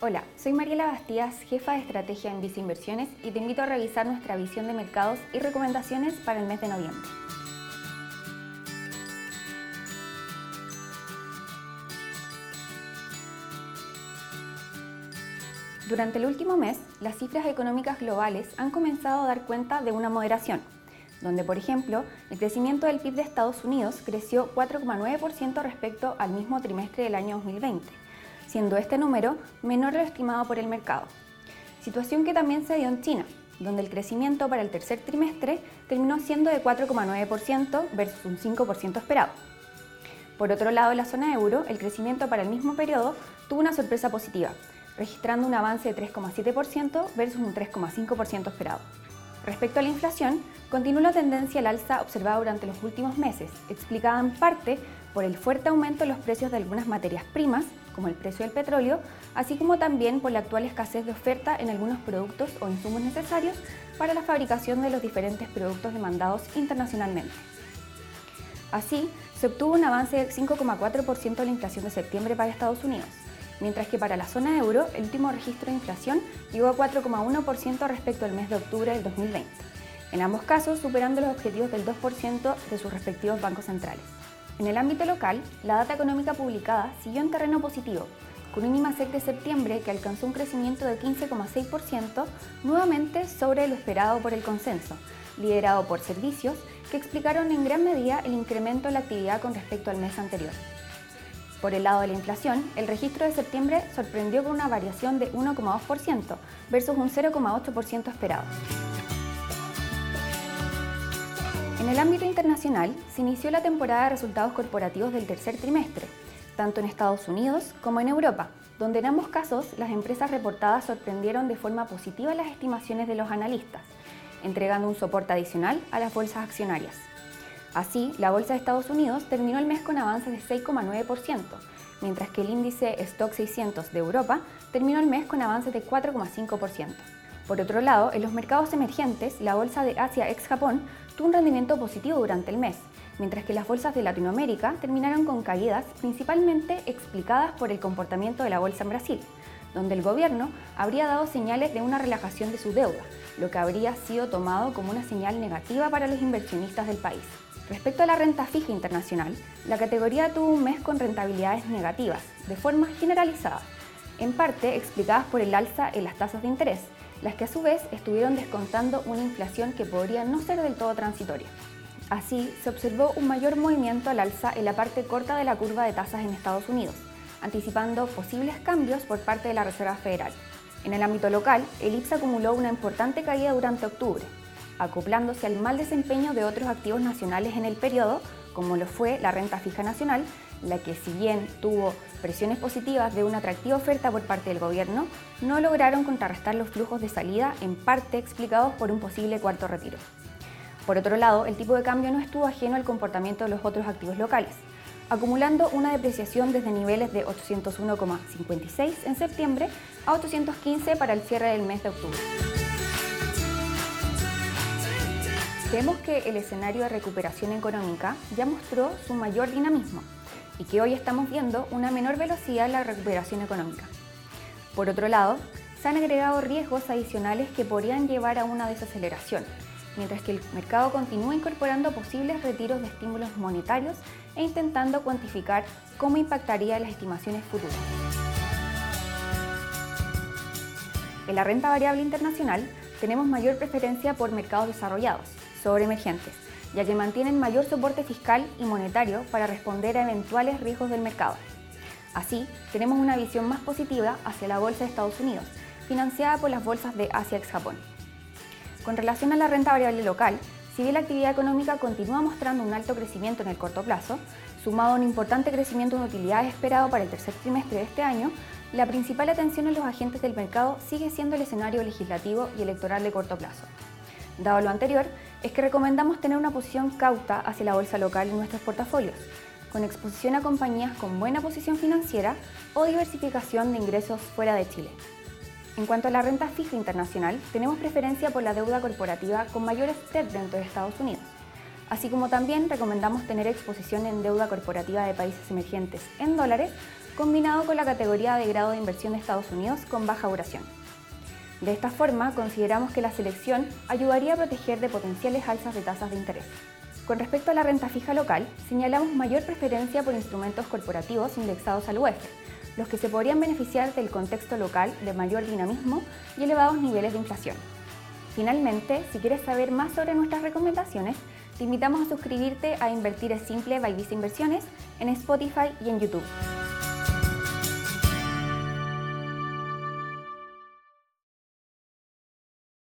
Hola, soy Mariela Bastías, jefa de estrategia en Visa Inversiones y te invito a revisar nuestra visión de mercados y recomendaciones para el mes de noviembre. Durante el último mes, las cifras económicas globales han comenzado a dar cuenta de una moderación, donde, por ejemplo, el crecimiento del PIB de Estados Unidos creció 4,9% respecto al mismo trimestre del año 2020, siendo este número menor lo estimado por el mercado. Situación que también se dio en China, donde el crecimiento para el tercer trimestre terminó siendo de 4,9% versus un 5% esperado. Por otro lado, en la zona euro, el crecimiento para el mismo periodo tuvo una sorpresa positiva, registrando un avance de 3,7% versus un 3,5% esperado. Respecto a la inflación, continuó la tendencia al alza observada durante los últimos meses, explicada en parte por el fuerte aumento en los precios de algunas materias primas, como el precio del petróleo, así como también por la actual escasez de oferta en algunos productos o insumos necesarios para la fabricación de los diferentes productos demandados internacionalmente. Así, se obtuvo un avance del 5,4% de la inflación de septiembre para Estados Unidos, mientras que para la zona euro el último registro de inflación llegó a 4,1% respecto al mes de octubre del 2020, en ambos casos superando los objetivos del 2% de sus respectivos bancos centrales. En el ámbito local, la data económica publicada siguió en terreno positivo, con un IMASEC de septiembre que alcanzó un crecimiento de 15,6%, nuevamente sobre lo esperado por el consenso, liderado por servicios que explicaron en gran medida el incremento de la actividad con respecto al mes anterior. Por el lado de la inflación, el registro de septiembre sorprendió con una variación de 1,2% versus un 0,8% esperado. En el ámbito internacional, se inició la temporada de resultados corporativos del tercer trimestre, tanto en Estados Unidos como en Europa, donde en ambos casos las empresas reportadas sorprendieron de forma positiva las estimaciones de los analistas, entregando un soporte adicional a las bolsas accionarias. Así, la bolsa de Estados Unidos terminó el mes con avances de 6,9%, mientras que el índice Stock 600 de Europa terminó el mes con avances de 4,5%. Por otro lado, en los mercados emergentes, la bolsa de Asia ex Japón un rendimiento positivo durante el mes, mientras que las bolsas de Latinoamérica terminaron con caídas principalmente explicadas por el comportamiento de la bolsa en Brasil, donde el gobierno habría dado señales de una relajación de su deuda, lo que habría sido tomado como una señal negativa para los inversionistas del país. Respecto a la renta fija internacional, la categoría tuvo un mes con rentabilidades negativas, de forma generalizada, en parte explicadas por el alza en las tasas de interés, las que a su vez estuvieron descontando una inflación que podría no ser del todo transitoria. Así, se observó un mayor movimiento al alza en la parte corta de la curva de tasas en Estados Unidos, anticipando posibles cambios por parte de la Reserva Federal. En el ámbito local, el IPSA acumuló una importante caída durante octubre, acoplándose al mal desempeño de otros activos nacionales en el periodo, como lo fue la renta fija nacional, la que si bien tuvo presiones positivas de una atractiva oferta por parte del gobierno, no lograron contrarrestar los flujos de salida, en parte explicados por un posible cuarto retiro. Por otro lado, el tipo de cambio no estuvo ajeno al comportamiento de los otros activos locales, acumulando una depreciación desde niveles de 801,56 en septiembre a 815 para el cierre del mes de octubre. Vemos que el escenario de recuperación económica ya mostró su mayor dinamismo y que hoy estamos viendo una menor velocidad en la recuperación económica. Por otro lado, se han agregado riesgos adicionales que podrían llevar a una desaceleración, mientras que el mercado continúa incorporando posibles retiros de estímulos monetarios e intentando cuantificar cómo impactaría las estimaciones futuras. En la renta variable internacional tenemos mayor preferencia por mercados desarrollados, sobre emergentes, ya que mantienen mayor soporte fiscal y monetario para responder a eventuales riesgos del mercado. Así, tenemos una visión más positiva hacia la bolsa de Estados Unidos, financiada por las bolsas de Asia ex Japón. Con relación a la renta variable local, si bien la actividad económica continúa mostrando un alto crecimiento en el corto plazo, sumado a un importante crecimiento en utilidades esperado para el tercer trimestre de este año, la principal atención en los agentes del mercado sigue siendo el escenario legislativo y electoral de corto plazo. Dado lo anterior, es que recomendamos tener una posición cauta hacia la bolsa local en nuestros portafolios, con exposición a compañías con buena posición financiera o diversificación de ingresos fuera de Chile. En cuanto a la renta fija internacional, tenemos preferencia por la deuda corporativa con mayor spread dentro de Estados Unidos, así como también recomendamos tener exposición en deuda corporativa de países emergentes en dólares combinado con la categoría de grado de inversión de Estados Unidos con baja duración. De esta forma, consideramos que la selección ayudaría a proteger de potenciales alzas de tasas de interés. Con respecto a la renta fija local, señalamos mayor preferencia por instrumentos corporativos indexados al UEF, los que se podrían beneficiar del contexto local de mayor dinamismo y elevados niveles de inflación. Finalmente, si quieres saber más sobre nuestras recomendaciones, te invitamos a suscribirte a Invertir es Simple by Visa Inversiones en Spotify y en YouTube.